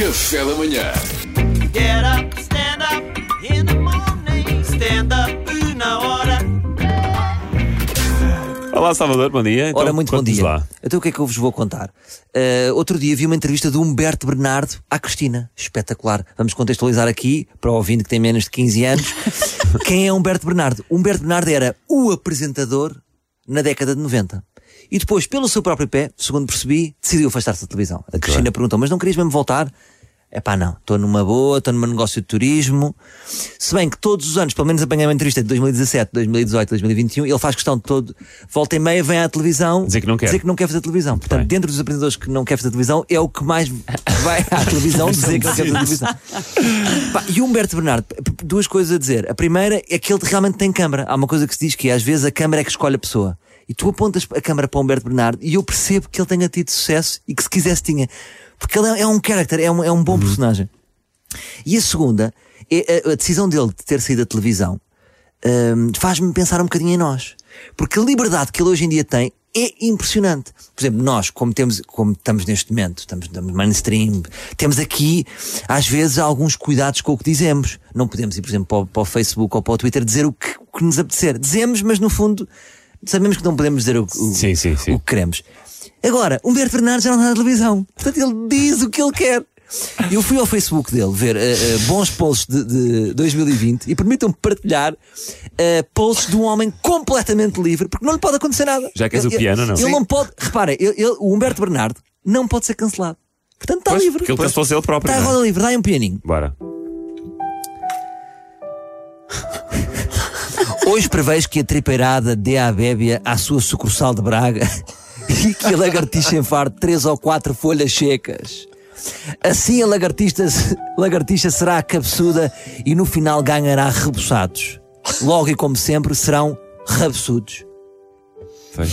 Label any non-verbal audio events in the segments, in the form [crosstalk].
Café da manhã. Get up, stand up in the morning. Stand up na hora. Olá, Salvador, bom dia. Então, Ora, muito bom conte-nos dia. Lá. Então o que é que eu vos vou contar? Uh, outro dia vi uma entrevista de Humberto Bernardo à Cristina. Espetacular. Vamos contextualizar aqui, para o ouvinte que tem menos de 15 anos. [laughs] Quem é Humberto Bernardo? Humberto Bernardo era o apresentador na década de 90. E depois, pelo seu próprio pé, segundo percebi, decidiu afastar-se da televisão. A Cristina perguntou, mas não querias mesmo voltar? É pá, não. Estou numa boa, estou num negócio de turismo. Se bem que todos os anos, pelo menos apanhei uma entrevista de 2017, 2018, 2021, ele faz questão de todo, volta e meia, vem à televisão Dizer que não quer. dizer que não quer fazer televisão. Portanto, Bem. dentro dos apresentadores que não quer fazer televisão, é o que mais vai à televisão [laughs] dizer que não quer fazer televisão. Pá, e o Humberto Bernardo, duas coisas a dizer. A primeira é que ele realmente tem câmara. Há uma coisa que se diz que às vezes a câmara é que escolhe a pessoa. E tu apontas a câmara para o Humberto Bernardo e eu percebo que ele tenha tido sucesso e que se quisesse tinha. Porque ele é, é um character, é um, é um bom personagem. E a segunda é a, a decisão dele de ter saído da televisão hum, faz-me pensar um bocadinho em nós. Porque a liberdade que ele hoje em dia tem é impressionante. Por exemplo, nós, como, temos, como estamos neste momento, estamos, estamos mainstream, temos aqui, às vezes, alguns cuidados com o que dizemos. Não podemos ir, por exemplo, para o, para o Facebook ou para o Twitter dizer o que, o que nos apetecer. Dizemos, mas no fundo, sabemos que não podemos dizer o, o- Sim, sim, sim. o que queremos. Agora, Humberto Bernardes já não está na televisão. Portanto, ele diz o que ele quer. Eu fui ao Facebook dele ver eh, eh, bons posts de, de 2020 e permitam-me partilhar eh, posts de um homem completamente livre, porque não lhe pode acontecer nada. Já queres Ele- o piano, não? Ele Sim. não pode, repara, ele- ele- o Humberto Bernardo não pode ser cancelado. Portanto, está livre. porque ele cansou-se ele próprio. Está a é? roda livre, dá-lhe um pianinho. Bora. Hoje prevejo que a tripeirada dê à bébia à sua sucursal de Braga [laughs] e que a lagartixa enfarte três ou quatro folhas secas. Assim a lagartixa, lagartixa será cabeçuda e no final ganhará reboçados. Logo e como sempre serão rabeçudos. Foi.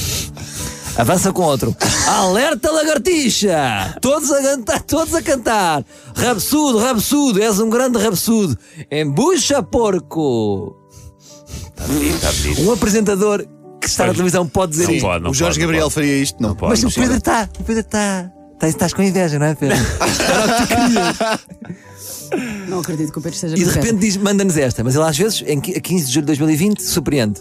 Avança com outro. Alerta lagartixa! Todos a cantar, todos a cantar. Rabsudo, rabsudo, és um grande rabsudo. Embucha porco! Um apresentador que está na televisão pode dizer Não isto. pode, não o Jorge pode, não Gabriel pode. faria isto? Não, pode. Mas não o Pedro está, o Pedro está. Estás, estás com inveja, não é, Pedro? [laughs] Não acredito que o Pedro esteja E de com inveja. repente diz, manda-nos esta, mas ele às vezes, em qui- a 15 de julho de 2020, surpreende.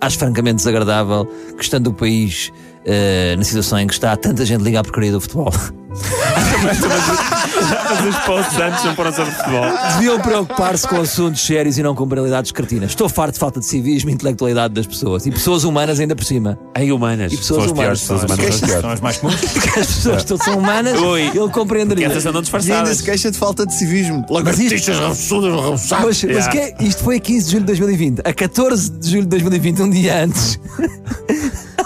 Acho francamente desagradável que estando o país eh, na situação em que está, tanta gente liga à porcaria do futebol. [laughs] Mas os posts antes não foram sobre futebol. Deviam preocupar-se com assuntos sérios e não com banalidades cretinas. Estou farto de falta de civismo e intelectualidade das pessoas. E pessoas humanas ainda por cima. Ai, humanas. E pessoas São as piores humanas. pessoas humanas. são. São as mais comuns. Porque as pessoas todas são humanas, Ui. ele compreenderia. Essas andam E ainda se queixa de falta de civismo. Mas Lagartixas, isto-. Mas, mas Yeah. que é- isto foi a 15 de julho de 2020. A 14 de julho de 2020, um dia antes.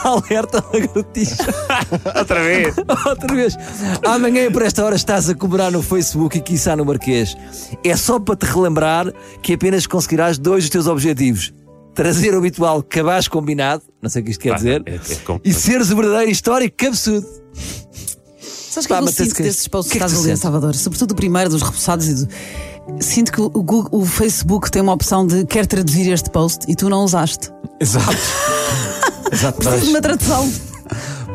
[laughs] Alerta lagartixa. [laughs] Outra vez. Outra vez. Amanhã, por esta hora, estás a cobrar no Facebook e quiçá no Marquês. É só para te relembrar que apenas conseguirás dois dos teus objetivos. Trazer o habitual cabaz combinado, não sei o que isto quer Ah, dizer, é- é com- e seres o verdadeiro histórico cabeçudo. Sabes que Pá, eu sinto que- desses posts que que é estás a ler? Salvador? Sobretudo o primeiro dos repousados e do... Sinto que o, Google- o Facebook tem uma opção de quer traduzir este post e tu não usaste. Exato. Exato. Preciso de uma tradução.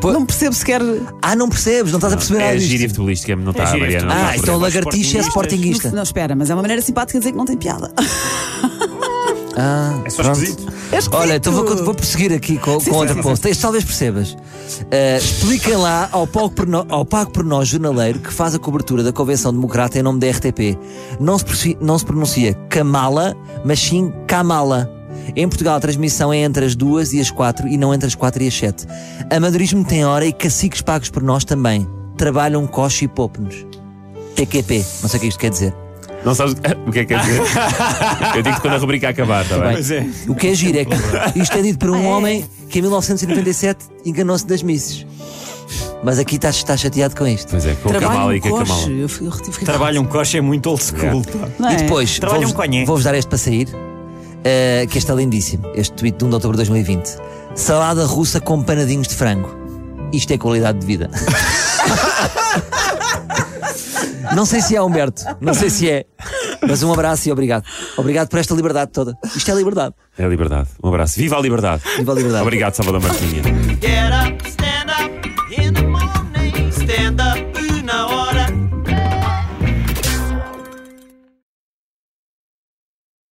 Pô- Não percebo sequer. Ah, não percebes, não estás a perceber É nada a disto. gíria futebolística, não está a gíria Mariana. não está Ah, então perceber. lagartixa é sportinguista. Não, espera, mas é uma maneira simpática de dizer que não tem piada. Ah, É só pronto. esquisito. É esquisito. Olha, então vou, vou prosseguir aqui com, com outro post. Este talvez percebas. Uh, expliquem lá ao pago, por no- ao pago por nós jornaleiro que faz a cobertura da Convenção Democrata em nome da RTP. Não se, pronuncia- não se pronuncia Kamala, mas sim Kamala. Em Portugal a transmissão é entre as duas e as quatro e não entre as quatro e as sete. Amadorismo tem hora e caciques pagos por nós também. Trabalham coche e poupe-nos. PQP, não sei o que isto quer dizer. Não sabes o que é que quer dizer? [laughs] Eu digo quando a rubrica acabar, está bem? Pois é. O que é giro é que isto é dito por um homem que em 1997 enganou-se das misses. Mas aqui estás, estás chateado com isto. Pois é, com o Trabalho Kamala e um com a. Kamala. Trabalha um coche é muito old school. Não é? E depois, vou-vos um vou-vos dar este para sair, eh, que este é lindíssimo. Este tweet de 1 de outubro de 2020. Salada russa com panadinhos de frango. Isto é qualidade de vida. [laughs] não sei se é, Humberto. Não sei se é. Mas um abraço e obrigado. Obrigado por esta liberdade toda. Isto é liberdade. É a liberdade. Um abraço. Viva a liberdade. Viva a liberdade. Obrigado, Salvador Martinha. Get up,